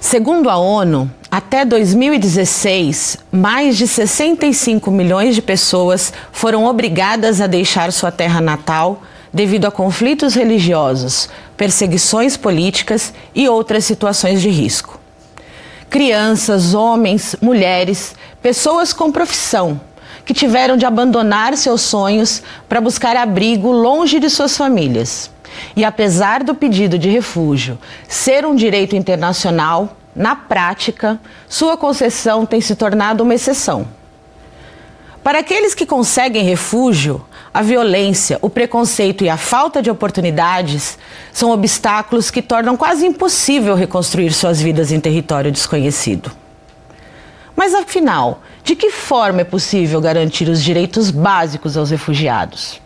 Segundo a ONU, até 2016, mais de 65 milhões de pessoas foram obrigadas a deixar sua terra natal devido a conflitos religiosos, perseguições políticas e outras situações de risco. Crianças, homens, mulheres, pessoas com profissão que tiveram de abandonar seus sonhos para buscar abrigo longe de suas famílias. E apesar do pedido de refúgio ser um direito internacional, na prática, sua concessão tem se tornado uma exceção. Para aqueles que conseguem refúgio, a violência, o preconceito e a falta de oportunidades são obstáculos que tornam quase impossível reconstruir suas vidas em território desconhecido. Mas afinal, de que forma é possível garantir os direitos básicos aos refugiados?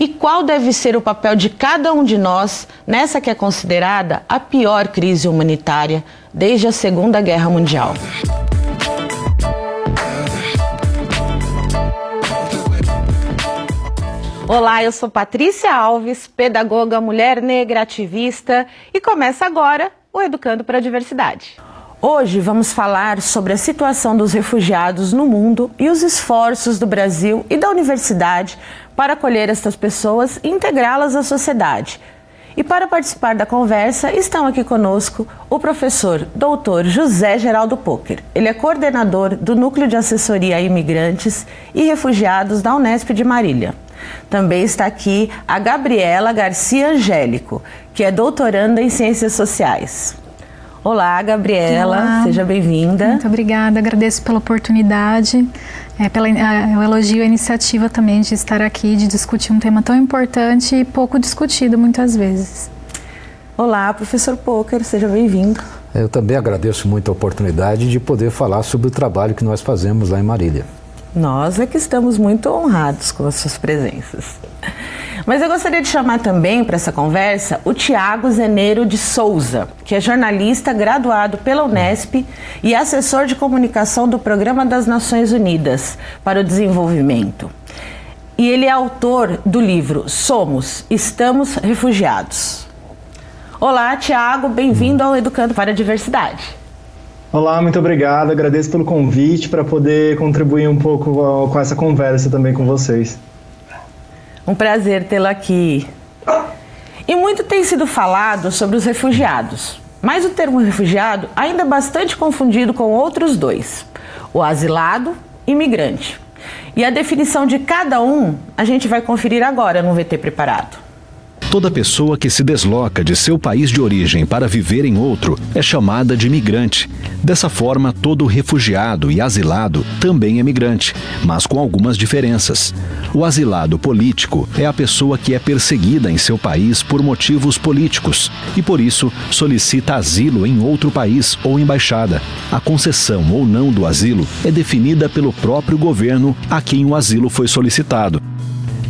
E qual deve ser o papel de cada um de nós nessa que é considerada a pior crise humanitária desde a Segunda Guerra Mundial? Olá, eu sou Patrícia Alves, pedagoga, mulher negra, ativista, e começa agora o Educando para a Diversidade. Hoje vamos falar sobre a situação dos refugiados no mundo e os esforços do Brasil e da universidade para acolher estas pessoas e integrá-las à sociedade. E para participar da conversa estão aqui conosco o professor doutor José Geraldo Poker. Ele é coordenador do Núcleo de Assessoria a Imigrantes e Refugiados da Unesp de Marília. Também está aqui a Gabriela Garcia Angélico, que é doutoranda em Ciências Sociais. Olá, Gabriela, Olá. seja bem-vinda. Muito obrigada, agradeço pela oportunidade, é, pelo é, elogio à iniciativa também de estar aqui, de discutir um tema tão importante e pouco discutido muitas vezes. Olá, professor Poker, seja bem-vindo. Eu também agradeço muito a oportunidade de poder falar sobre o trabalho que nós fazemos lá em Marília. Nós é que estamos muito honrados com as suas presenças. Mas eu gostaria de chamar também para essa conversa o Tiago Zeneiro de Souza, que é jornalista graduado pela Unesp e assessor de comunicação do Programa das Nações Unidas para o Desenvolvimento. E ele é autor do livro Somos, Estamos Refugiados. Olá, Tiago, bem-vindo ao Educando para a Diversidade. Olá, muito obrigado. Agradeço pelo convite para poder contribuir um pouco com essa conversa também com vocês. Um prazer tê-lo aqui. E muito tem sido falado sobre os refugiados, mas o termo refugiado ainda é bastante confundido com outros dois: o asilado e migrante. E a definição de cada um a gente vai conferir agora no VT Preparado. Toda pessoa que se desloca de seu país de origem para viver em outro é chamada de migrante. Dessa forma, todo refugiado e asilado também é migrante, mas com algumas diferenças. O asilado político é a pessoa que é perseguida em seu país por motivos políticos e, por isso, solicita asilo em outro país ou embaixada. A concessão ou não do asilo é definida pelo próprio governo a quem o asilo foi solicitado.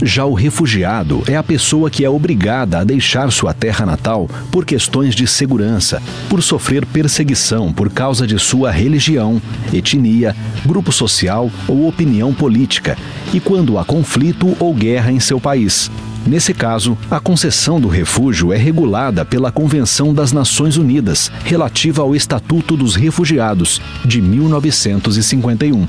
Já o refugiado é a pessoa que é obrigada a deixar sua terra natal por questões de segurança, por sofrer perseguição por causa de sua religião, etnia, grupo social ou opinião política, e quando há conflito ou guerra em seu país. Nesse caso, a concessão do refúgio é regulada pela Convenção das Nações Unidas relativa ao Estatuto dos Refugiados, de 1951.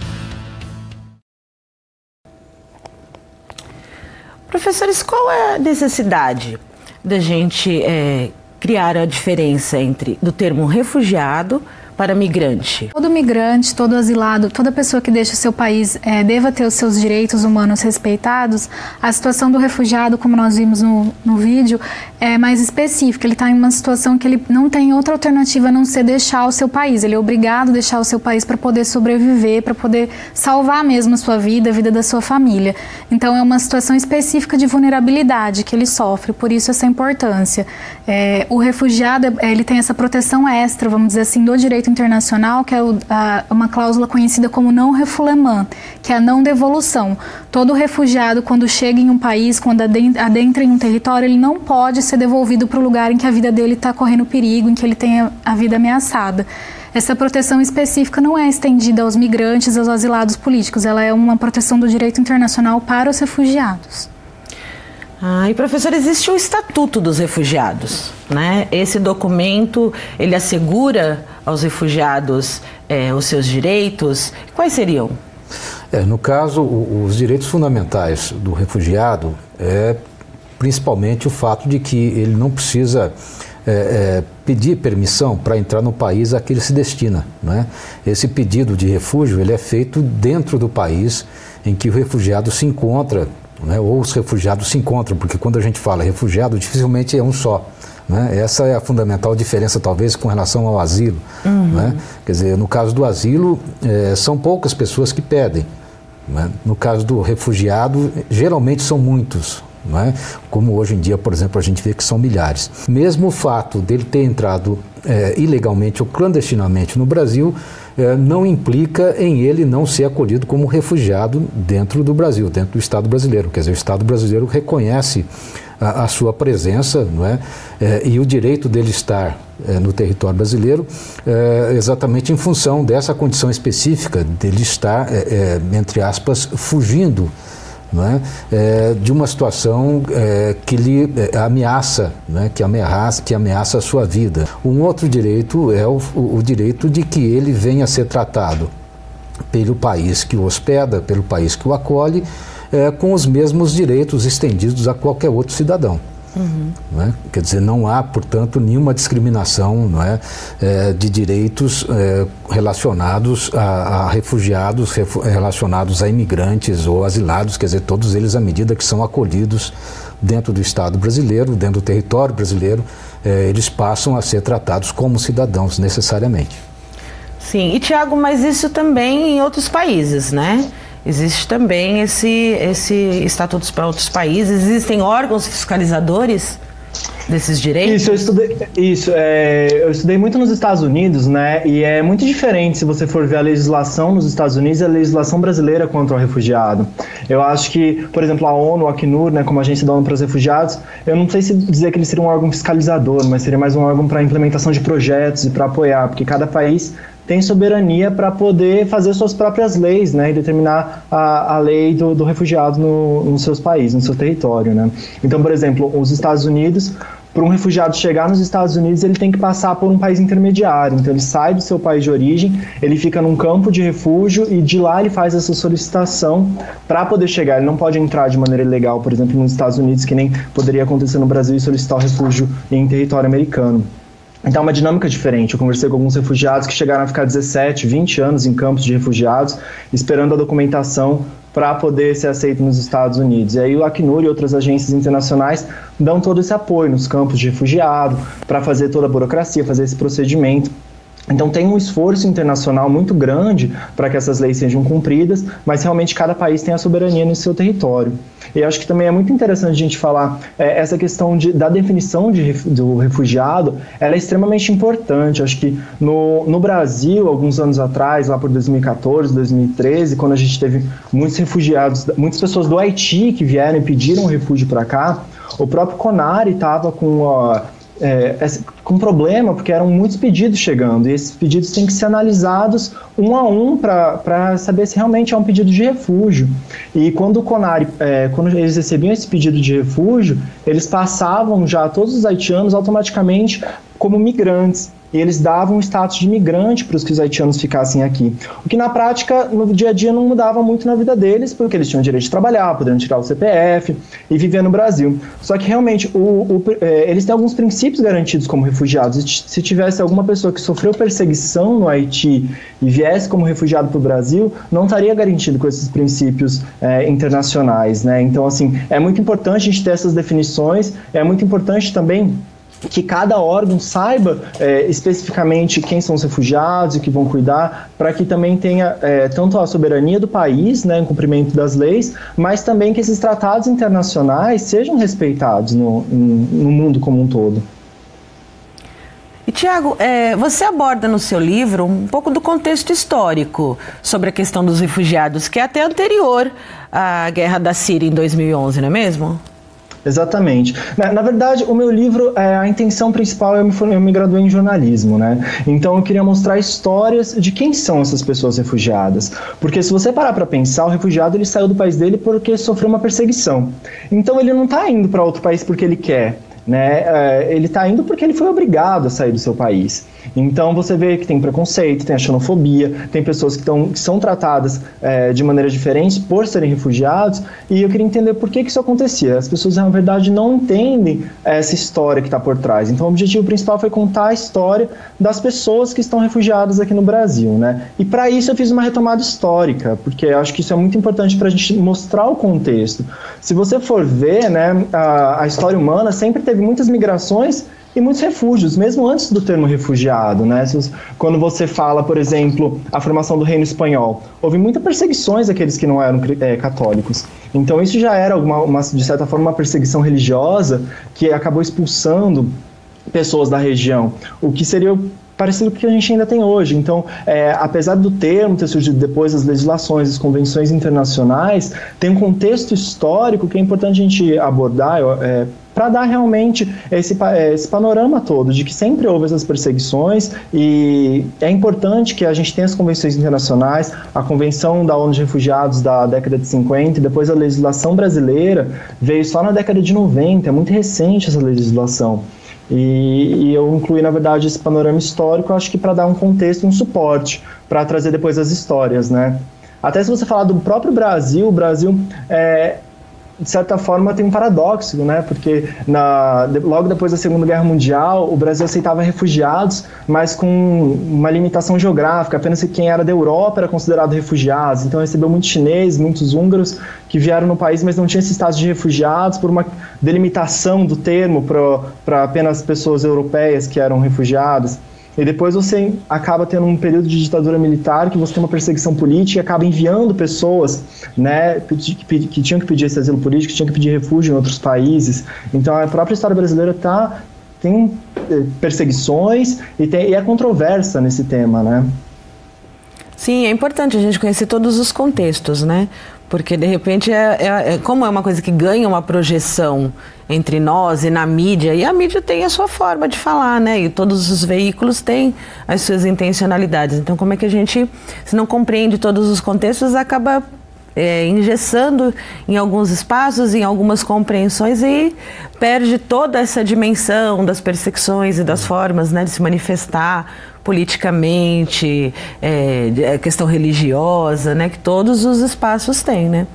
Professores, qual é a necessidade da gente é, criar a diferença entre do termo refugiado para migrante? Todo migrante, todo asilado, toda pessoa que deixa o seu país é, deva ter os seus direitos humanos respeitados. A situação do refugiado, como nós vimos no, no vídeo, é mais específica. Ele está em uma situação que ele não tem outra alternativa a não ser deixar o seu país. Ele é obrigado a deixar o seu país para poder sobreviver, para poder salvar mesmo a sua vida, a vida da sua família. Então é uma situação específica de vulnerabilidade que ele sofre, por isso essa importância. É, o refugiado ele tem essa proteção extra, vamos dizer assim, do direito internacional, que é o, a, uma cláusula conhecida como não refoulement, que é a não devolução. Todo refugiado, quando chega em um país, quando adentra em um território, ele não pode ser devolvido para o lugar em que a vida dele está correndo perigo, em que ele tem a vida ameaçada. Essa proteção específica não é estendida aos migrantes, aos asilados políticos, ela é uma proteção do direito internacional para os refugiados. Ah, e professor, existe o Estatuto dos Refugiados, né? Esse documento, ele assegura aos refugiados é, os seus direitos? Quais seriam? É, no caso, o, os direitos fundamentais do refugiado é principalmente o fato de que ele não precisa é, é, pedir permissão para entrar no país a que ele se destina. Né? Esse pedido de refúgio ele é feito dentro do país em que o refugiado se encontra, né? ou os refugiados se encontram, porque quando a gente fala refugiado, dificilmente é um só. Né? Essa é a fundamental diferença, talvez, com relação ao asilo. Uhum. Né? Quer dizer, no caso do asilo, é, são poucas pessoas que pedem. Né? No caso do refugiado, geralmente são muitos. É? Como hoje em dia, por exemplo, a gente vê que são milhares. Mesmo o fato dele ter entrado é, ilegalmente ou clandestinamente no Brasil é, não implica em ele não ser acolhido como refugiado dentro do Brasil, dentro do Estado brasileiro. Quer dizer, o Estado brasileiro reconhece a, a sua presença não é? é? e o direito dele estar é, no território brasileiro é, exatamente em função dessa condição específica dele estar, entre aspas, fugindo é? É, de uma situação é, que lhe é, ameaça, é? que, ameaça, que ameaça a sua vida. Um outro direito é o, o, direito de que ele venha a ser tratado pelo país que o hospeda, pelo país que o acolhe, é, com os mesmos direitos estendidos a qualquer outro cidadão. Uhum. É? Quer dizer, não há, portanto, nenhuma discriminação não é, é de direitos é, relacionados a, a refugiados, refu relacionados a imigrantes ou asilados, quer dizer, todos eles à medida que são acolhidos dentro do Estado brasileiro, dentro do território brasileiro, é, eles passam a ser tratados como cidadãos necessariamente. Sim, e Tiago, mas isso também em outros países, né? Existe também esse, esse estatutos para outros países. Existem órgãos fiscalizadores desses direitos? Isso, eu estudei, isso, é, eu estudei muito nos Estados Unidos, né? E é muito diferente se você for ver a legislação nos Estados Unidos e a legislação brasileira contra o refugiado. Eu acho que, por exemplo, a ONU, a Acnur, né, como agência da ONU para os refugiados, eu não sei se dizer que ele seria um órgão fiscalizador, mas seria mais um órgão para implementação de projetos e para apoiar, porque cada país tem soberania para poder fazer suas próprias leis, né, e determinar a, a lei do, do refugiado no, nos seus países, no seu território, né. Então, por exemplo, os Estados Unidos, para um refugiado chegar nos Estados Unidos, ele tem que passar por um país intermediário. Então, ele sai do seu país de origem, ele fica num campo de refúgio e de lá ele faz essa solicitação para poder chegar. Ele não pode entrar de maneira ilegal, por exemplo, nos Estados Unidos, que nem poderia acontecer no Brasil e solicitar o refúgio em território americano. Então é uma dinâmica diferente. Eu conversei com alguns refugiados que chegaram a ficar 17, 20 anos em campos de refugiados, esperando a documentação para poder ser aceito nos Estados Unidos. E aí o Acnur e outras agências internacionais dão todo esse apoio nos campos de refugiado, para fazer toda a burocracia, fazer esse procedimento. Então tem um esforço internacional muito grande para que essas leis sejam cumpridas, mas realmente cada país tem a soberania no seu território. E acho que também é muito interessante a gente falar é, essa questão de, da definição de, do refugiado, ela é extremamente importante. Acho que no, no Brasil, alguns anos atrás, lá por 2014, 2013, quando a gente teve muitos refugiados, muitas pessoas do Haiti que vieram e pediram refúgio para cá, o próprio Conari estava com é, com problema, porque eram muitos pedidos chegando, e esses pedidos têm que ser analisados um a um para saber se realmente é um pedido de refúgio. E quando o Conari, é, quando eles recebiam esse pedido de refúgio, eles passavam já todos os haitianos automaticamente como migrantes e eles davam o status de imigrante para os que os haitianos ficassem aqui. O que na prática, no dia a dia, não mudava muito na vida deles, porque eles tinham direito de trabalhar, poderiam tirar o CPF e viver no Brasil. Só que realmente o, o, é, eles têm alguns princípios garantidos como refugiados. Se tivesse alguma pessoa que sofreu perseguição no Haiti e viesse como refugiado para o Brasil, não estaria garantido com esses princípios é, internacionais. Né? Então, assim, é muito importante a gente ter essas definições, é muito importante também que cada órgão saiba é, especificamente quem são os refugiados e que vão cuidar, para que também tenha é, tanto a soberania do país, né, em cumprimento das leis, mas também que esses tratados internacionais sejam respeitados no, no mundo como um todo. E Tiago, é, você aborda no seu livro um pouco do contexto histórico sobre a questão dos refugiados, que é até anterior à guerra da Síria em 2011, não é mesmo? Exatamente. Na, na, verdade, o meu livro, é, a intenção principal, eu me, eu me graduei em jornalismo, né? Então eu queria mostrar histórias de quem são essas pessoas refugiadas. Porque se você parar para pensar, o refugiado ele saiu do país dele porque sofreu uma perseguição. Então ele não está indo para outro país porque ele quer. Né? É, ele está indo porque ele foi obrigado a sair do seu país. Então você vê que tem preconceito, tem a xenofobia, tem pessoas que, tão, que são tratadas é, de maneira diferente por serem refugiados, e eu queria entender por que, que isso acontecia. As pessoas, na verdade, não entendem essa história que está por trás. Então o objetivo principal foi contar a história das pessoas que estão refugiadas aqui no Brasil. Né? E para isso eu fiz uma retomada histórica, porque eu acho que isso é muito importante para a gente mostrar o contexto. Se você for ver, né, a, a história humana sempre teve muitas migrações e muitos refúgios, mesmo antes do termo refugiado, né? Quando você fala, por exemplo, a formação do reino espanhol, houve muitas perseguições àqueles que não eram é, católicos. Então isso já era, uma, de certa forma, uma perseguição religiosa que acabou expulsando pessoas da região, o que seria parecido com o que a gente ainda tem hoje. Então, é, apesar do termo ter surgido depois das legislações, das convenções internacionais, tem um contexto histórico que é importante a gente abordar é, para dar realmente esse, é, esse panorama todo de que sempre houve essas perseguições e é importante que a gente tenha as convenções internacionais, a Convenção da ONU de Refugiados da década de 50 e depois a legislação brasileira veio só na década de 90, é muito recente essa legislação. E, e, eu incluí, na verdade, esse panorama histórico, acho que para dar um contexto, um suporte, para trazer depois as histórias, né? Até se você falar do próprio Brasil, o Brasil é, de certa forma, tem um paradoxo, né? Porque na, logo depois da Segunda Guerra Mundial, o Brasil aceitava refugiados, mas com uma limitação geográfica. Apenas quem era da Europa era considerado refugiados. Então, recebeu muitos chineses, muitos húngaros que vieram no país, mas não tinha esse status de refugiados por uma delimitação do termo para apenas pessoas europeias que eram refugiadas. E depois você acaba tendo um período de ditadura militar que você tem uma perseguição política e acaba enviando pessoas né, que, que, tinham que pedir esse asilo político, que tinham que pedir refúgio em outros países. Então a própria história brasileira tá, tem eh, perseguições e, tem, e é controversa nesse tema, né? Sim, é importante a gente conhecer todos os contextos, né? Porque de repente é, é, é, como é uma coisa que ganha uma projeção entre nós e na mídia, e a mídia tem a sua forma de falar, né? E todos os veículos têm as suas intencionalidades. Então, como é que a gente, se não compreende todos os contextos, acaba é, engessando em alguns espaços, em algumas compreensões e perde toda essa dimensão das perseguições e das formas né, de se manifestar politicamente, é, questão religiosa, né, que todos os espaços têm, né.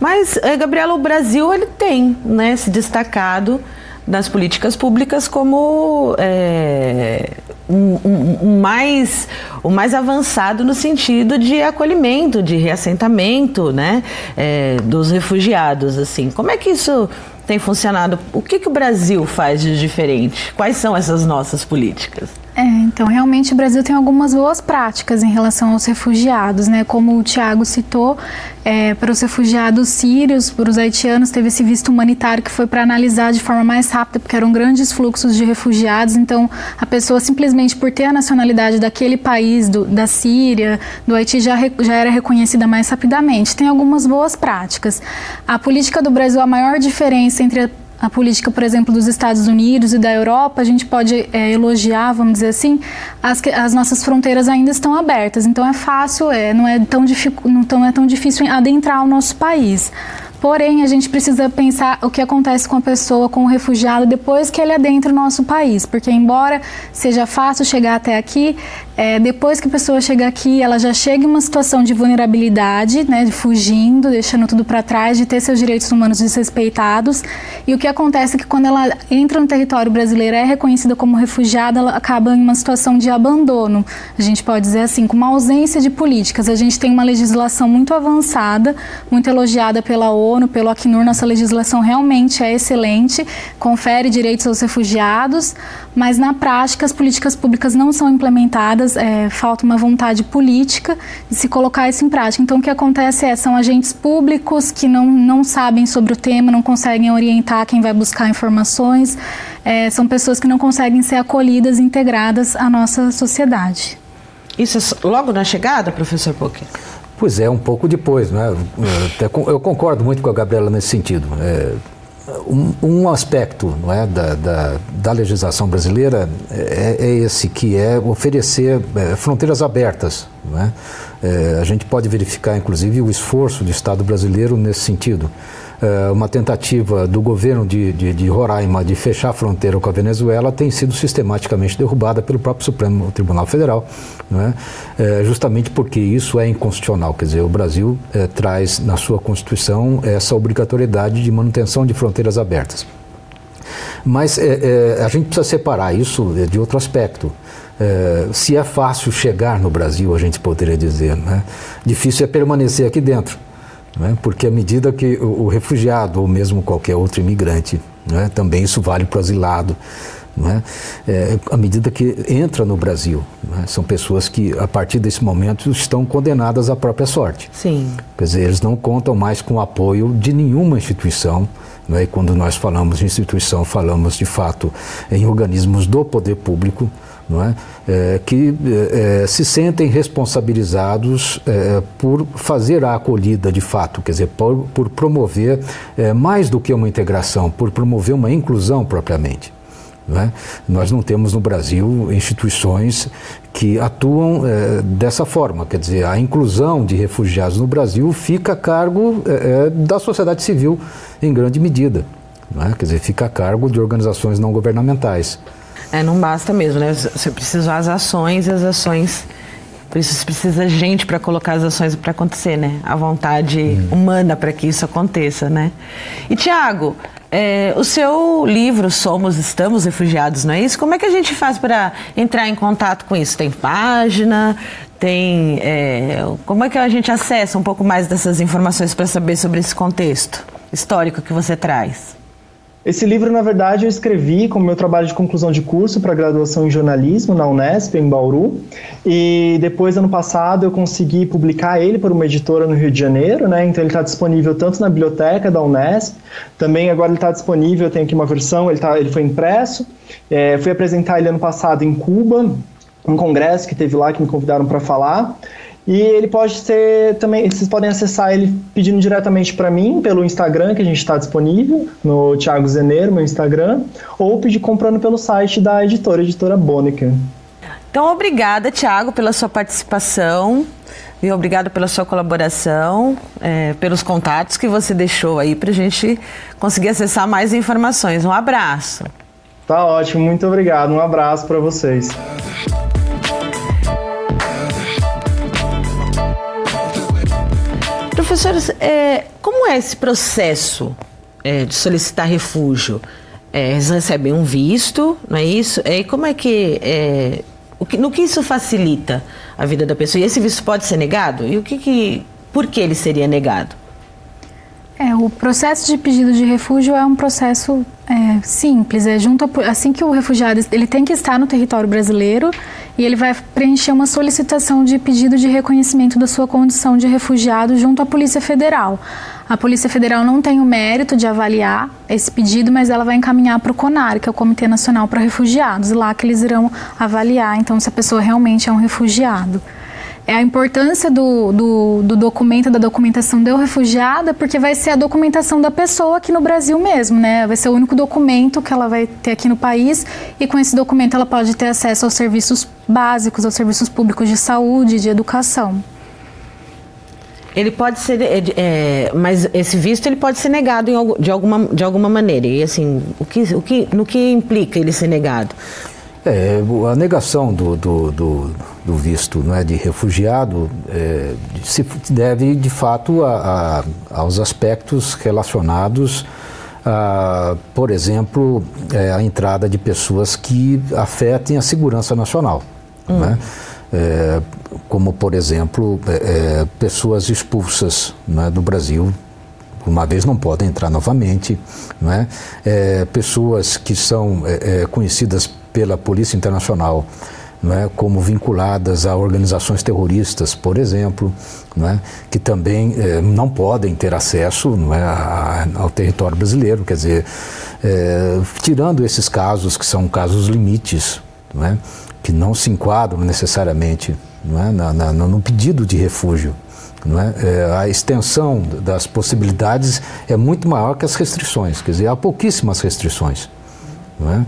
Mas, é, Gabriela, o Brasil ele tem, né, se destacado nas políticas públicas como é, um, um, um, mais, o mais avançado no sentido de acolhimento, de reassentamento, né, é, dos refugiados, assim. Como é que isso tem funcionado? O que, que o Brasil faz de diferente? Quais são essas nossas políticas? É, então realmente o Brasil tem algumas boas práticas em relação aos refugiados, né? Como o Tiago citou, é, para os refugiados sírios, para os haitianos, teve esse visto humanitário que foi para analisar de forma mais rápida, porque eram grandes fluxos de refugiados. Então, a pessoa simplesmente por ter a nacionalidade daquele país, do, da Síria, do Haiti, já, já era reconhecida mais rapidamente. Tem algumas boas práticas. A política do Brasil, a maior diferença entre a a política, por exemplo, dos Estados Unidos e da Europa, a gente pode é, elogiar, vamos dizer assim, as, as nossas fronteiras ainda estão abertas. Então é fácil, é, não, é tão não é tão difícil adentrar o nosso país. Porém, a gente precisa pensar o que acontece com a pessoa, com o refugiado, depois que ele adentra o nosso país. Porque, embora seja fácil chegar até aqui, é, depois que a pessoa chega aqui, ela já chega em uma situação de vulnerabilidade, né, de fugindo, deixando tudo para trás, de ter seus direitos humanos desrespeitados. E o que acontece é que quando ela entra no território brasileiro, é reconhecida como refugiada, ela acaba em uma situação de abandono. A gente pode dizer assim, com uma ausência de políticas. A gente tem uma legislação muito avançada, muito elogiada pela ONU pelo Acnur, nossa legislação realmente é excelente, confere direitos aos refugiados, mas na prática as políticas públicas não são implementadas, é, falta uma vontade política de se colocar isso em prática. Então o que acontece é, são agentes públicos que não, não sabem sobre o tema, não conseguem orientar quem vai buscar informações, é, são pessoas que não conseguem ser acolhidas e integradas à nossa sociedade. Isso é logo na chegada, professor Poker? Pois é, um pouco depois. Né? Eu concordo muito com a Gabriela nesse sentido. É, um, um, aspecto não é, da, da, da legislação brasileira é, é, esse, que é oferecer é, fronteiras abertas. Não é? é? a gente pode verificar, inclusive, o esforço do Estado brasileiro nesse sentido. Uh, uma tentativa do governo de, de, de, Roraima de fechar a fronteira com a Venezuela tem sido sistematicamente derrubada pelo próprio Supremo Tribunal Federal, né? Justamente porque isso é inconstitucional. Quer dizer, o Brasil uh, traz na sua Constituição essa obrigatoriedade de manutenção de fronteiras abertas. Mas a gente precisa separar isso de outro aspecto. É, se é fácil chegar no Brasil, a gente poderia dizer, né? difícil é permanecer aqui dentro. Né? Porque à medida que o, o, refugiado, ou mesmo qualquer outro imigrante, né? também isso vale para o asilado, né? É, à medida que entra no Brasil, né? são pessoas que, a partir desse momento, estão condenadas à própria sorte. Sim. Quer dizer, eles não contam mais com o apoio de nenhuma instituição. Né? E quando nós falamos de instituição, falamos de fato em organismos do poder público não é? é que é, é, se sentem responsabilizados é, por fazer a acolhida de fato, quer dizer, por, por promover é, mais do que uma integração, por promover uma inclusão propriamente. Não é? Nós não temos no Brasil instituições que atuam é, dessa forma, quer dizer, a inclusão de refugiados no Brasil fica a cargo da sociedade civil em grande medida, é? quer dizer, fica a cargo de organizações não governamentais. É, não basta mesmo, né? Você precisa as ações e as ações. Por isso precisa gente para colocar as ações para acontecer, né? A vontade hum. humana para que isso aconteça, né? E Tiago, é, o seu livro Somos Estamos Refugiados, não é isso? Como é que a gente faz para entrar em contato com isso? Tem página? Tem. É, como é que a gente acessa um pouco mais dessas informações para saber sobre esse contexto histórico que você traz? Esse livro, na verdade, eu escrevi como meu trabalho de conclusão de curso para graduação em jornalismo na Unesp, em Bauru. E depois, ano passado, eu consegui publicar ele por uma editora no Rio de Janeiro, né? Então, ele está disponível tanto na biblioteca da Unesp, também agora ele está disponível, eu tenho aqui uma versão, ele, tá, ele foi impresso. É, fui apresentar ele ano passado em Cuba, um congresso que teve lá que me convidaram para falar. E ele pode ser também, vocês podem acessar ele pedindo diretamente para mim pelo Instagram, que a gente está disponível, no Thiago Zeneiro, meu Instagram, ou pedir comprando pelo site da editora, editora Bonica. Então, obrigada, Thiago, pela sua participação. E obrigado pela sua colaboração, é, pelos contatos que você deixou aí para a gente conseguir acessar mais informações. Um abraço. Tá ótimo, muito obrigado. Um abraço para vocês. Professores, é, como é esse processo é, de solicitar refúgio? É, eles recebem um visto, não é isso? E como é que, é, que, no que isso facilita a vida da pessoa? E esse visto pode ser negado? E o que, que por que ele seria negado? É, o processo de pedido de refúgio é um processo é, simples. É junto a, assim que o refugiado ele tem que estar no território brasileiro e ele vai preencher uma solicitação de pedido de reconhecimento da sua condição de refugiado junto à Polícia Federal. A Polícia Federal não tem o mérito de avaliar esse pedido, mas ela vai encaminhar para o CONAR, que é o Comitê Nacional para Refugiados, e lá que eles irão avaliar então se a pessoa realmente é um refugiado é a importância do, do, do, documento, da documentação do refugiado, porque vai ser a documentação da pessoa aqui no Brasil mesmo, né? Vai ser o único documento que ela vai ter aqui no país e com esse documento ela pode ter acesso aos serviços básicos, aos serviços públicos de saúde, de educação. Ele pode ser, é, é mas esse visto ele pode ser negado em, de, alguma, de alguma maneira. E assim, o que, o que, no que implica ele ser negado? É, a negação do, do, do, do visto não é, de refugiado é, se deve, de fato, a, a, aos aspectos relacionados, a, por exemplo, é, a entrada de pessoas que afetem a segurança nacional. Hum. Né? É, como, por exemplo, é, é, pessoas expulsas né, do Brasil uma vez não podem entrar novamente, não é? é pessoas que são é, é, conhecidas pela Polícia Internacional não é, como vinculadas a organizações terroristas, por exemplo, não é, que também é, não podem ter acesso não é, a, ao território brasileiro. Quer dizer, é, tirando esses casos que são casos limites, não é, que não se enquadram necessariamente não é, na, na, no pedido de refúgio. É? é? a extensão das possibilidades é muito maior que as restrições, quer dizer, há pouquíssimas restrições. É?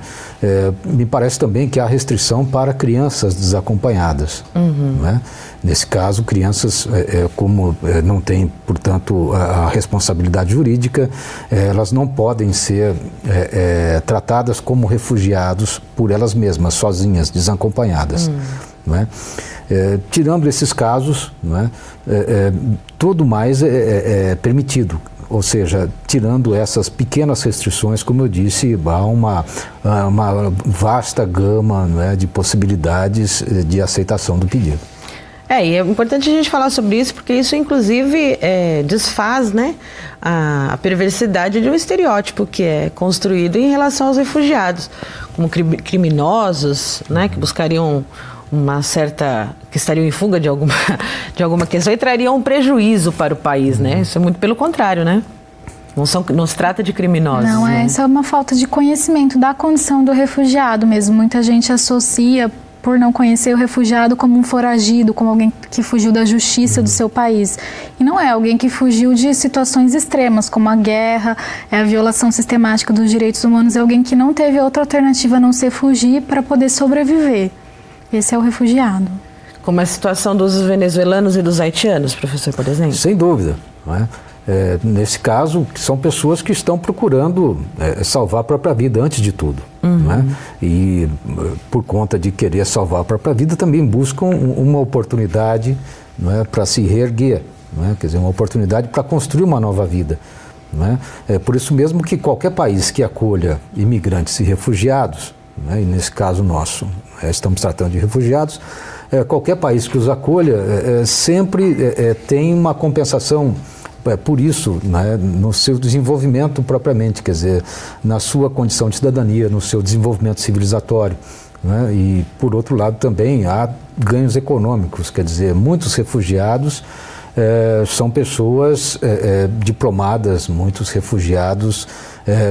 É, me parece também que há restrição para crianças desacompanhadas. Uhum. É? Nesse caso, crianças, é, é, como é, não têm, portanto, a, a responsabilidade jurídica, elas não podem ser tratadas como refugiados por elas mesmas, sozinhas, desacompanhadas. Uhum. É? É, tirando esses casos, não é? É, é tudo mais é, permitido ou seja, tirando essas pequenas restrições, como eu disse, há uma, uma vasta gama né, de possibilidades eh, de aceitação do pedido. É, e é importante a gente falar sobre isso, porque isso, inclusive, é, desfaz né, a, a, perversidade de um estereótipo que é construído em relação aos refugiados, como criminosos, né, que buscariam uma certa que estariam em fuga de alguma de alguma questão e trariam um prejuízo para o país, né? Isso é muito pelo contrário, né? Não, são, não se trata de criminosos. Não, é, né? isso é uma falta de conhecimento da condição do refugiado mesmo. Muita gente associa, por não conhecer o refugiado, como um foragido, como alguém que fugiu da justiça do seu país. E não é alguém que fugiu de situações extremas, como a guerra, é a violação sistemática dos direitos humanos. É alguém que não teve outra alternativa a não ser fugir para poder sobreviver. Esse é o refugiado. Como a situação dos venezuelanos e dos haitianos, professor, por exemplo? Sem dúvida. Não é? É, nesse caso, são pessoas que estão procurando é, salvar a própria vida antes de tudo. Uhum. Né? E por conta de querer salvar a própria vida, também buscam uma oportunidade é, para se reerguer, é? quer dizer, uma oportunidade para construir uma nova vida. É? é por isso mesmo que qualquer país que acolha imigrantes e refugiados, né? e nesse caso nosso, é, estamos tratando de refugiados, é, qualquer país que os acolha é, sempre tem uma compensação é, por isso, né, no seu desenvolvimento propriamente, quer dizer, na sua condição de cidadania, no seu desenvolvimento civilizatório. Né, e, por outro lado, também há ganhos econômicos, quer dizer, muitos refugiados é, são pessoas é, diplomadas, muitos refugiados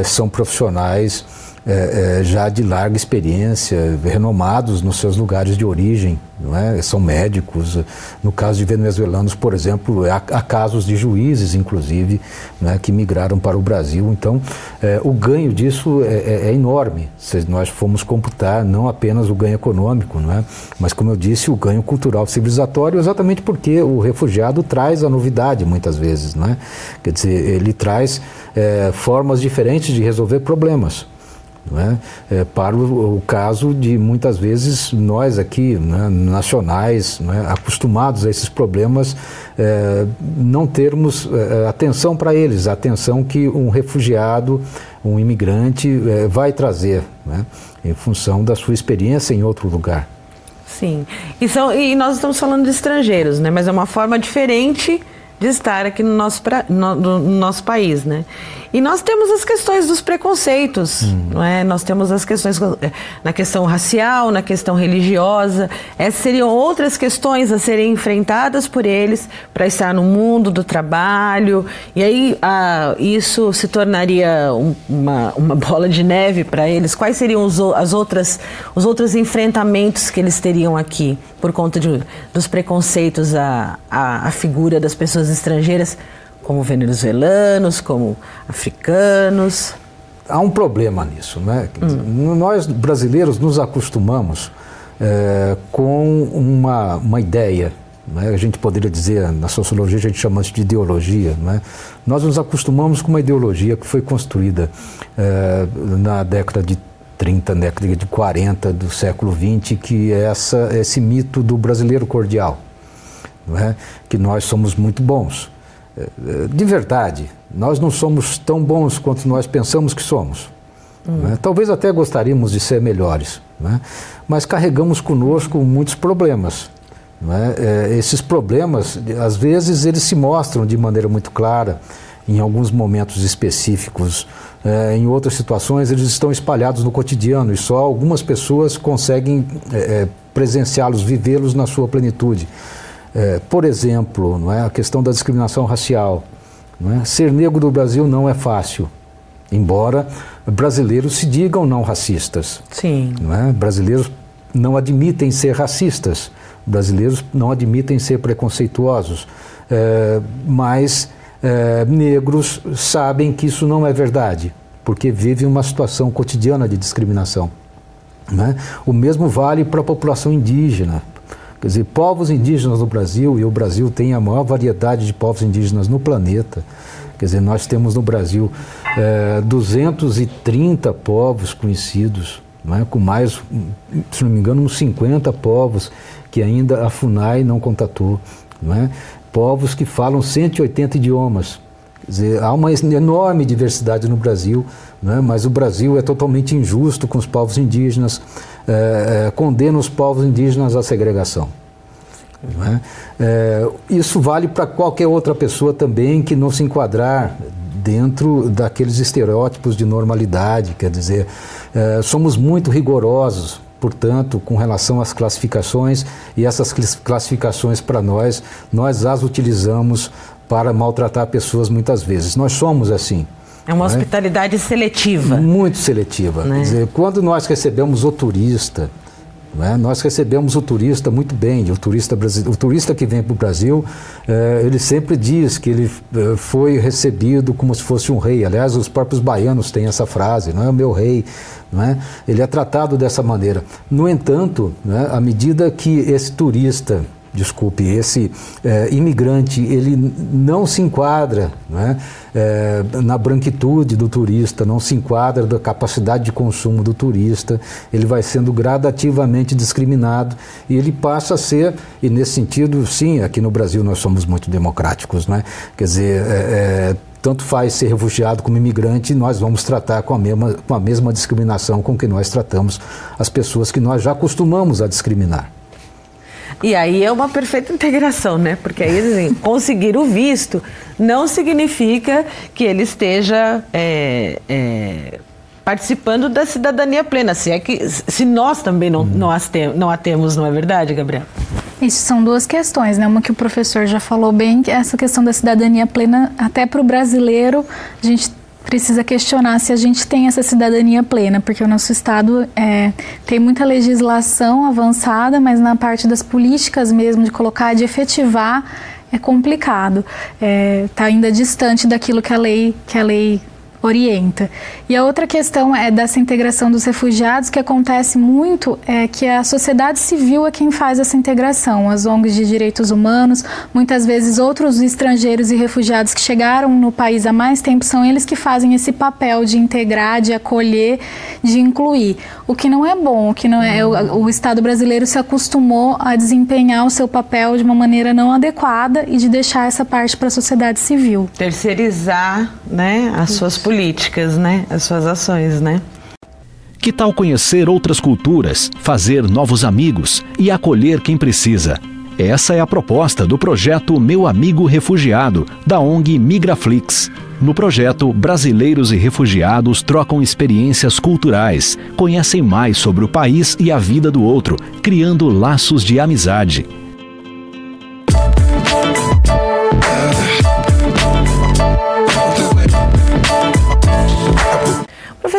são profissionais é, é, já de larga experiência, renomados nos seus lugares de origem, não é? são médicos. No caso de venezuelanos, por exemplo, há, há casos de juízes, inclusive, é? que migraram para o Brasil. Então, é, o ganho disso é, é, é, enorme, se nós formos computar não apenas o ganho econômico, não é? mas, como eu disse, o ganho cultural civilizatório, exatamente porque o refugiado traz a novidade, muitas vezes. Não é? Quer dizer, ele traz formas diferentes de resolver problemas. É? É, para o, o, caso de muitas vezes nós aqui, né, nacionais, né, acostumados a esses problemas, é, não termos é, atenção para eles, a atenção que um refugiado, um imigrante é, vai trazer, né, em função da sua experiência em outro lugar. Sim, e, são, e nós estamos falando de estrangeiros, né, mas é uma forma diferente de estar aqui no nosso, pra, no, no, nosso país, né? E nós temos as questões dos preconceitos, hum. não é? Nós temos as questões eh, na questão racial, na questão religiosa. Essas seriam outras questões a serem enfrentadas por eles para estar no mundo do trabalho. E aí ah, isso se tornaria uma, uma bola de neve para eles. Quais seriam os, as outras, os outros enfrentamentos que eles teriam aqui por conta de, dos preconceitos à, à, à figura das pessoas estrangeiras? como venezuelanos, como africanos. Há um problema nisso, né? Hum. Nós brasileiros nos acostumamos é, com uma, uma ideia, né? a gente poderia dizer, na sociologia a gente chama isso de ideologia, né? nós nos acostumamos com uma ideologia que foi construída é, na década de 30, década de 40 do século 20, que é essa, esse mito do brasileiro cordial, é? que nós somos muito bons. Eh, de verdade, nós não somos tão bons quanto nós pensamos que somos. Hum. Talvez até gostaríamos de ser melhores, mas carregamos conosco muitos problemas. É? esses problemas, às vezes, eles se mostram de maneira muito clara em alguns momentos específicos. É, em outras situações, eles estão espalhados no cotidiano e só algumas pessoas conseguem é, presenciá-los, vivê-los na sua plenitude. É, por exemplo, não é, a questão da discriminação racial. É? Ser negro do Brasil não é fácil, embora brasileiros se digam não racistas. Sim. Não é? Brasileiros não admitem ser racistas, brasileiros não admitem ser preconceituosos, é, mas é, negros sabem que isso não é verdade. porque vivem uma situação cotidiana de discriminação. Né? O mesmo vale para a população indígena. Quer dizer, povos indígenas no Brasil, e o Brasil tem a maior variedade de povos indígenas no planeta. Quer dizer, nós temos no Brasil é, eh, 230 povos conhecidos, é? com mais, se não me engano, uns 50 povos que ainda a FUNAI não contatou. Não é? Povos que falam 180 idiomas. Quer dizer, há uma enorme diversidade no Brasil, é? mas o Brasil é totalmente injusto com os povos indígenas, é, é, condena os povos indígenas à segregação. É? É, isso vale para qualquer outra pessoa também que não se enquadrar dentro daqueles estereótipos de normalidade, quer dizer, somos muito rigorosos, portanto, com relação às classificações e essas classificações para nós, nós as utilizamos para maltratar pessoas muitas vezes. Nós somos assim. É uma né? hospitalidade seletiva. Muito seletiva. Né? Quer dizer, quando nós recebemos o turista, né? Nós recebemos o turista muito bem, o turista, o turista que vem para o Brasil, eh, ele sempre diz que ele eh, foi recebido como se fosse um rei. Aliás, os próprios baianos têm essa frase, não é o meu rei, não é? ele é tratado dessa maneira. No entanto, né, à medida que esse turista desculpe, esse é, imigrante, ele não se enquadra né, é, na branquitude do turista, não se enquadra da capacidade de consumo do turista, ele vai sendo gradativamente discriminado e ele passa a ser, e nesse sentido, sim, aqui no Brasil nós somos muito democráticos, né? quer dizer, é, é tanto faz ser refugiado como imigrante, nós vamos tratar com a, mesma, com a mesma discriminação com que nós tratamos as pessoas que nós já acostumamos a discriminar. E aí é uma perfeita integração, né? Porque aí assim, conseguir o visto não significa que ele esteja é, é, participando da cidadania plena. Se é que se nós também não, não, as tem, não a temos, não é verdade, Gabriel? Isso são duas questões, né? Uma que o professor já falou bem, que é essa questão da cidadania plena, até para o brasileiro, a gente precisa questionar se a gente tem essa cidadania plena, porque o nosso Estado é, tem muita legislação avançada, mas na parte das políticas mesmo, de colocar, de efetivar, é complicado. Está é, tá ainda distante daquilo que a lei, que a lei orienta. E a outra questão é dessa integração dos refugiados, que acontece muito é que a sociedade civil é quem faz essa integração, as ONGs de direitos humanos, muitas vezes outros estrangeiros e refugiados que chegaram no país há mais tempo são eles que fazem esse papel de integrar, de acolher, de incluir. O que não é bom, o que não é o, o Estado brasileiro se acostumou a desempenhar o seu papel de uma maneira não adequada e de deixar essa parte para a sociedade civil. Terceirizar, né, as suas políticas políticas, né? As suas ações, né? Que tal conhecer outras culturas, fazer novos amigos e acolher quem precisa? Essa é a proposta do projeto Meu Amigo Refugiado, da ONG Migraflix. No projeto, brasileiros e refugiados trocam experiências culturais, conhecem mais sobre o país e a vida do outro, criando laços de amizade.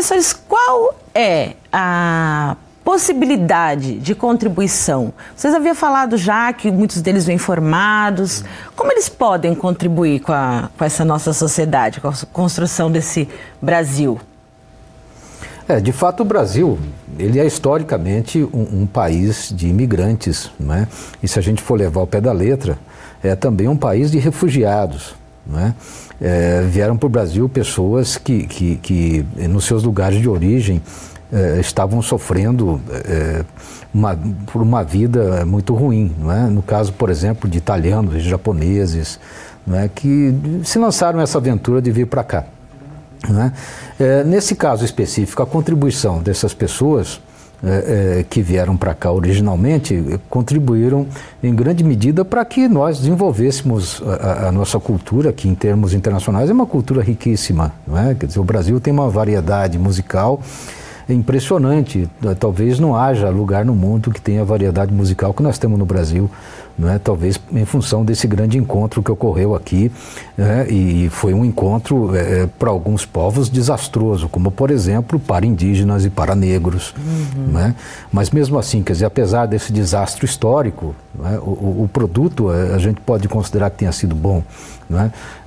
Professores, qual é a possibilidade de contribuição? Vocês haviam falado já que muitos deles vêm formados. Como eles podem contribuir com, a, com essa nossa sociedade, com a construção desse Brasil? É, de fato, o Brasil ele é historicamente um, um país de imigrantes, né? E se a gente for levar ao pé da letra, é também um país de refugiados. Né? É, vieram para o Brasil pessoas que, que, que, nos seus lugares de origem, é, estavam sofrendo é, uma, por uma vida muito ruim. Não é? No caso, por exemplo, de italianos, de japoneses, não é? que se lançaram nessa aventura de vir para cá. Não é? É, nesse caso específico, a contribuição dessas pessoas que vieram para cá originalmente contribuíram em grande medida para que nós desenvolvêssemos a, a, nossa cultura, que em termos internacionais é uma cultura riquíssima. Não é? Quer dizer, o Brasil tem uma variedade musical impressionante. Talvez não haja lugar no mundo que tenha a variedade musical que nós temos no Brasil. É? talvez em função desse grande encontro que ocorreu aqui, né? e foi um encontro é, para alguns povos desastroso, como por exemplo para indígenas e para negros. Uhum. É? Mas mesmo assim, quer dizer, apesar desse desastre histórico, é? o, o, produto a gente pode considerar que tenha sido bom.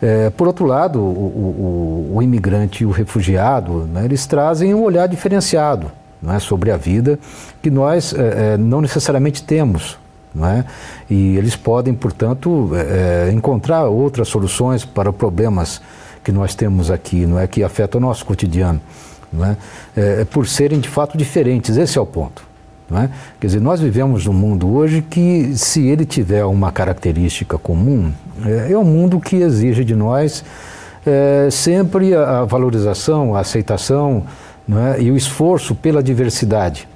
É? por outro lado, o, o, o, imigrante e o refugiado, eles trazem um olhar diferenciado sobre a vida que nós não necessariamente temos é? E eles podem, portanto, é, é, encontrar outras soluções para problemas que nós temos aqui, não é? Que afetam o nosso cotidiano, não é? é? é por serem de fato diferentes. Esse é o ponto. Não é? Quer dizer, nós vivemos num mundo hoje que, se ele tiver uma característica comum, é, é um mundo que exige de nós é, sempre a, a, valorização, a aceitação não é? e o esforço pela diversidade.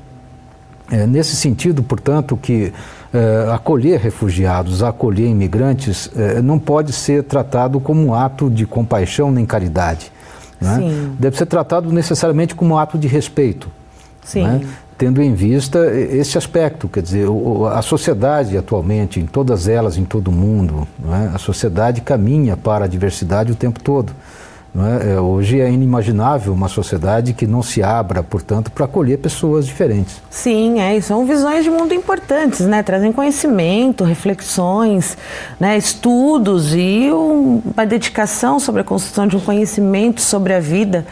É, nesse sentido, portanto, que é, acolher refugiados, acolher imigrantes, é, não pode ser tratado como um ato de compaixão nem caridade. Né? Deve ser tratado necessariamente como um ato de respeito. Né? Tendo em vista esse aspecto, quer dizer, a sociedade atualmente, em todas elas, em todo o mundo, é? a sociedade caminha para a diversidade o tempo todo. É? É, hoje é inimaginável uma sociedade que não se abra, portanto, para acolher pessoas diferentes. Sim, é, são visões de mundo importantes, né? Trazem conhecimento, reflexões, né? estudos e um, uma dedicação sobre a construção de um conhecimento sobre a vida.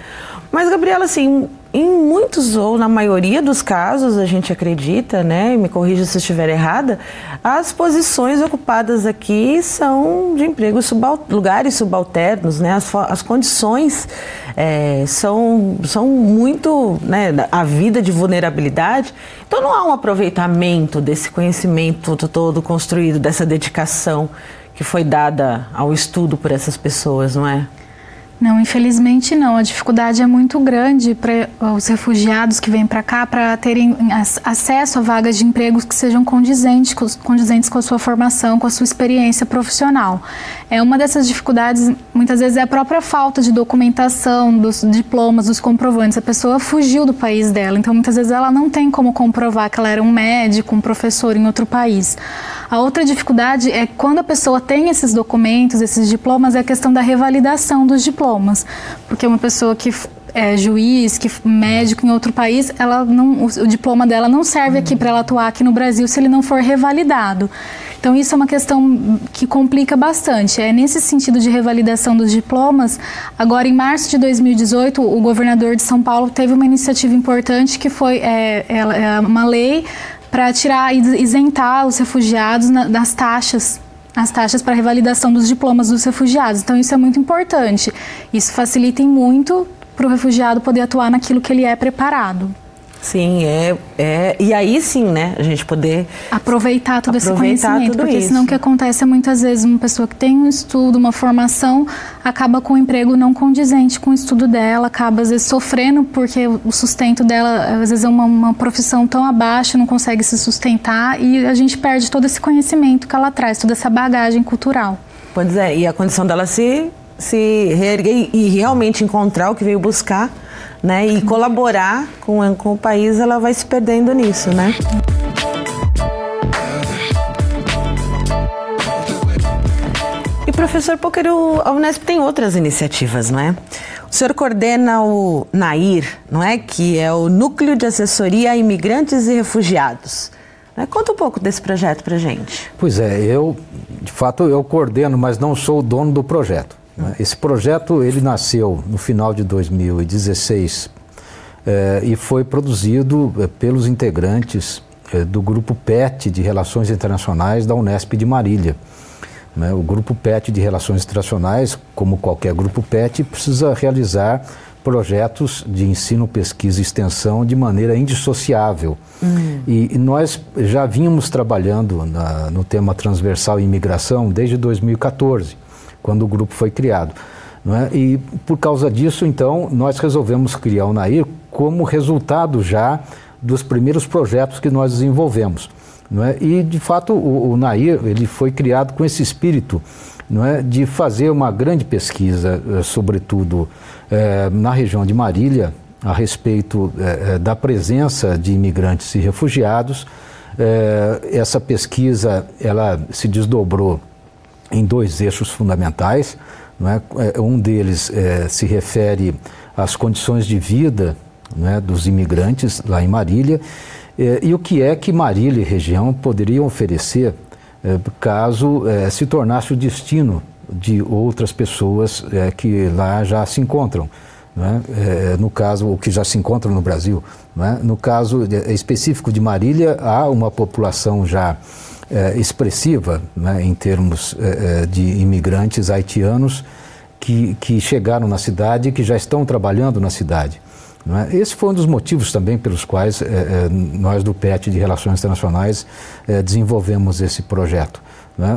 Mas, Gabriela, assim, em muitos ou na maioria dos casos, a gente acredita, né, e me corrija se estiver errada, as posições ocupadas aqui são de empregos subal, lugares subalternos, né, as, as condições é, são, são muito, né, a vida de vulnerabilidade. Então não há um aproveitamento desse conhecimento todo construído, dessa dedicação que foi dada ao estudo por essas pessoas, não é? Não, infelizmente não. A dificuldade é muito grande para os refugiados que vêm para cá para terem acesso a vagas de empregos que sejam condizentes, condizentes com a sua formação, com a sua experiência profissional. É uma dessas dificuldades, muitas vezes é a própria falta de documentação dos diplomas, dos comprovantes. A pessoa fugiu do país dela, então muitas vezes ela não tem como comprovar que ela era um médico, um professor em outro país. A outra dificuldade é quando a pessoa tem esses documentos, esses diplomas, é a questão da revalidação dos diplomas. Porque uma pessoa que é juiz, que médico em outro país, ela não, o, diploma dela não serve aqui para ela atuar aqui no Brasil se ele não for revalidado. Então isso é uma questão que complica bastante. É nesse sentido de revalidação dos diplomas. Agora, em março de 2018, o governador de São Paulo teve uma iniciativa importante que foi é, é uma lei para tirar e isentar os refugiados na, das taxas as taxas para revalidação dos diplomas dos refugiados. Então, isso é muito importante. Isso facilita muito para o refugiado poder atuar naquilo que ele é preparado. Sim, é, é. E aí sim, né? A gente poder aproveitar todo aproveitar esse conhecimento. porque isso. senão o que acontece é muitas vezes uma pessoa que tem um estudo, uma formação, acaba com um emprego não condizente com o estudo dela, acaba às vezes sofrendo porque o sustento dela, às vezes, é uma, uma profissão tão abaixo, não consegue se sustentar e a gente perde todo esse conhecimento que ela traz, toda essa bagagem cultural. Pois é, e a condição dela se, se reerguer e realmente encontrar o que veio buscar né? E colaborar com, com o país, ela vai se perdendo nisso, né? E professor Pôquero, a Unesp tem outras iniciativas, não é? O senhor coordena o NAIR, não é? Que é o Núcleo de Assessoria a Imigrantes e Refugiados. Né? Conta um pouco desse projeto para gente. Pois é, eu, de fato, eu coordeno, mas não sou o dono do projeto. Né? Esse projeto ele nasceu no final de 2016 eh, e foi produzido eh, pelos integrantes eh, do grupo PET de Relações Internacionais da Unesp de Marília. Né? O grupo PET de Relações Internacionais, como qualquer grupo PET, precisa realizar projetos de ensino, pesquisa e extensão de maneira indissociável. Uhum. E, e, nós já vínhamos trabalhando na, no tema transversal imigração desde 2014 quando o grupo foi criado. É? E por causa disso, então, nós resolvemos criar o NAIR como resultado já dos primeiros projetos que nós desenvolvemos. É? E, de fato, o, o NAIR ele foi criado com esse espírito é? de fazer uma grande pesquisa, eh, sobretudo eh, na região de Marília, a respeito eh, da presença de imigrantes e refugiados essa pesquisa ela se desdobrou em dois eixos fundamentais. É? Um deles é, se refere às condições de vida né, dos imigrantes lá em Marília é, e o que é que Marília e região poderiam oferecer é, caso é, se tornasse o destino de outras pessoas é, que lá já se encontram. Né? no caso, o que já se encontram no Brasil. Né? No caso específico de Marília, há uma população já expressiva né, em termos de imigrantes haitianos que, que chegaram na cidade e que já estão trabalhando na cidade. É? Esse foi um dos motivos também pelos quais nós do PET de Relações Internacionais desenvolvemos esse projeto. Né?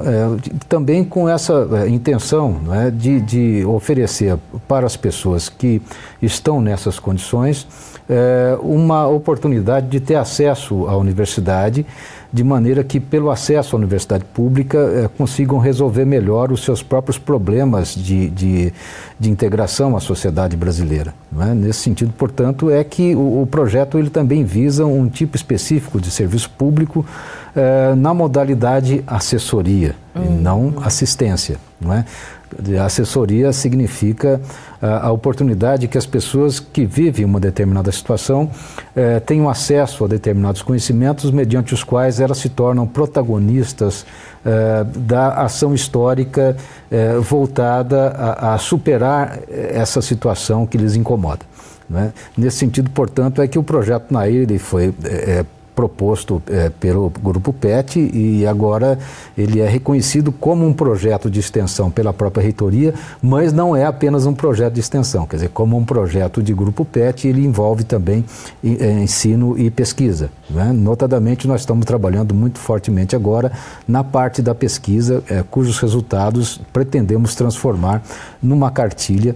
Também com essa intenção né, de, de, oferecer para as pessoas que estão nessas condições é, uma oportunidade de ter acesso à universidade, de maneira que, pelo acesso à universidade pública, é, consigam resolver melhor os seus próprios problemas de, de, de integração à sociedade brasileira. É? Nesse sentido, portanto, é que o, o projeto ele também visa um tipo específico de serviço público é, na modalidade assessoria e hum. não assistência. Não é? assessoria significa a, a oportunidade que as pessoas que vivem uma determinada situação eh, tenham acesso a determinados conhecimentos mediante os quais elas se tornam protagonistas eh, da ação histórica eh, voltada a, a, superar essa situação que lhes incomoda. Né? Nesse sentido, portanto, é que o projeto Nair foi proposto é, pelo Grupo PET e agora ele é reconhecido como um projeto de extensão pela própria reitoria, mas não é apenas um projeto de extensão, quer dizer, como um projeto de Grupo PET, ele envolve também é, ensino e pesquisa. Né? Notadamente, nós estamos trabalhando muito fortemente agora na parte da pesquisa, é, cujos resultados pretendemos transformar numa cartilha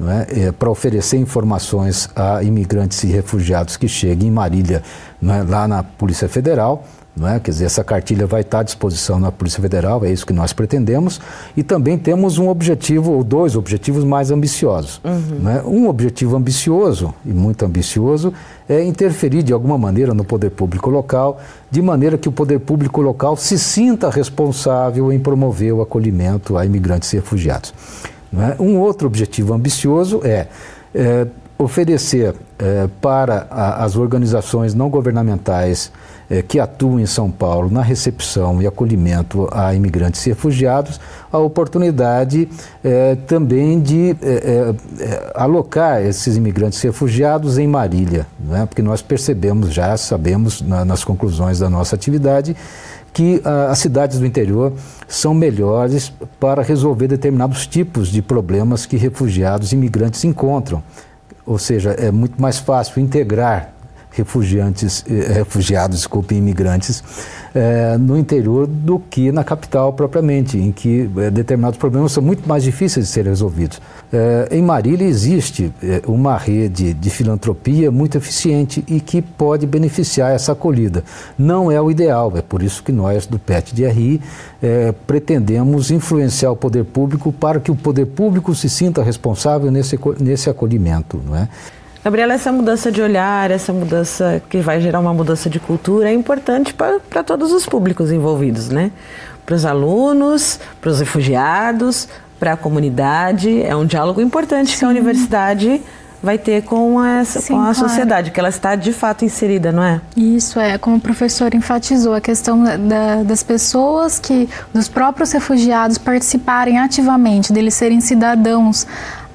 é? é para oferecer informações a imigrantes e refugiados que cheguem em Marília, é? lá na Polícia Federal. É? Quer dizer, essa cartilha vai estar à disposição na Polícia Federal, é isso que nós pretendemos. E também temos um objetivo, ou dois objetivos mais ambiciosos. Uhum. É? Um objetivo ambicioso, e muito ambicioso, é interferir de alguma maneira no poder público local, de maneira que o poder público local se sinta responsável em promover o acolhimento a imigrantes e refugiados. Né? Um outro objetivo ambicioso é, é oferecer é, para a, as organizações não governamentais é, que atuam em São Paulo na recepção e acolhimento a imigrantes e refugiados a oportunidade é, também de alocar esses imigrantes e refugiados em Marília, né? porque nós percebemos já, sabemos na, nas conclusões da nossa atividade que ah, as cidades do interior são melhores para resolver determinados tipos de problemas que refugiados e imigrantes encontram. Ou seja, é muito mais fácil integrar refugiantes, eh, refugiados, desculpe, imigrantes eh, no interior do que na capital propriamente, em que eh, determinados problemas são muito mais difíceis de serem resolvidos. em Marília existe uma rede de filantropia muito eficiente e que pode beneficiar essa acolhida. Não é o ideal, é por isso que nós do PET de RI pretendemos influenciar o poder público para que o poder público se sinta responsável nesse, nesse acolhimento. Não é? Gabriela, essa mudança de olhar, essa mudança que vai gerar uma mudança de cultura é importante para todos os públicos envolvidos, né? Para os alunos, para os refugiados, para a comunidade. É um diálogo importante Sim. que a universidade vai ter com, essa, Sim, com a claro. sociedade, que ela está de fato inserida, não é? Isso é, como o professor enfatizou, a questão da, das pessoas que, dos próprios refugiados participarem ativamente, deles serem cidadãos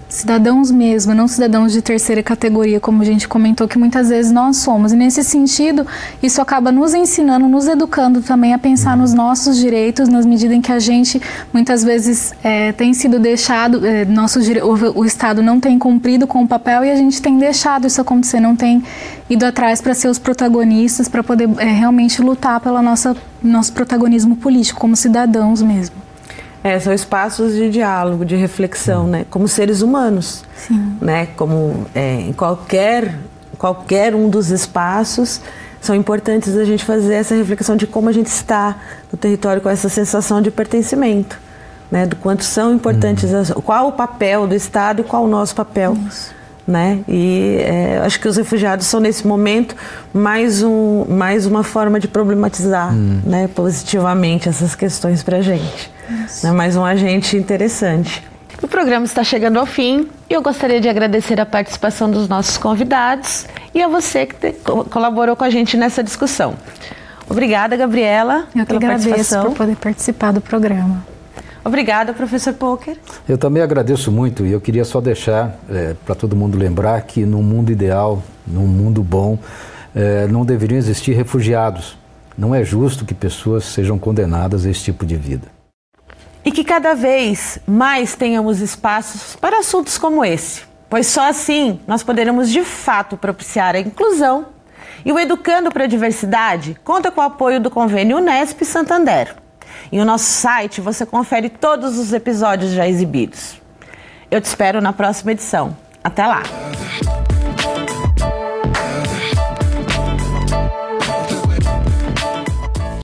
cidadãos mesmo, não cidadãos de terceira categoria, como a gente comentou que muitas vezes nós somos. E nesse sentido, isso acaba nos ensinando, nos educando também a pensar nos nossos direitos, nas medidas em que a gente muitas vezes é, tem sido deixado, é, nosso, o, o Estado não tem cumprido com o papel e a gente tem deixado isso acontecer, não tem ido atrás para ser os protagonistas, para poder é, realmente lutar pelo nosso protagonismo político como cidadãos mesmo. É, são espaços de diálogo, de reflexão, né? Como seres humanos, Sim. né? Como é, em qualquer qualquer um dos espaços são importantes a gente fazer essa reflexão de como a gente está no território com essa sensação de pertencimento, né? Do quanto são importantes, uhum. as, qual o papel do Estado e qual o nosso papel. Isso né? E é, acho que os refugiados são nesse momento mais, um, mais uma forma de problematizar, hum. né, positivamente essas questões para a gente. Né? Mais um agente interessante. O programa está chegando ao fim e eu gostaria de agradecer a participação dos nossos convidados e a você que te, colaborou com a gente nessa discussão. Obrigada, Gabriela. Eu que agradeço por poder participar do programa. Obrigada, professor Poker. Eu também agradeço muito e eu queria só deixar é, para todo mundo lembrar que num mundo ideal, num mundo bom, é, não deveriam existir refugiados. Não é justo que pessoas sejam condenadas a esse tipo de vida. E que cada vez mais tenhamos espaços para assuntos como esse, pois só assim nós poderemos de fato propiciar a inclusão. E o Educando para a Diversidade conta com o apoio do convênio Unesp Santander. E no nosso site você confere todos os episódios já exibidos. Eu te espero na próxima edição. Até lá!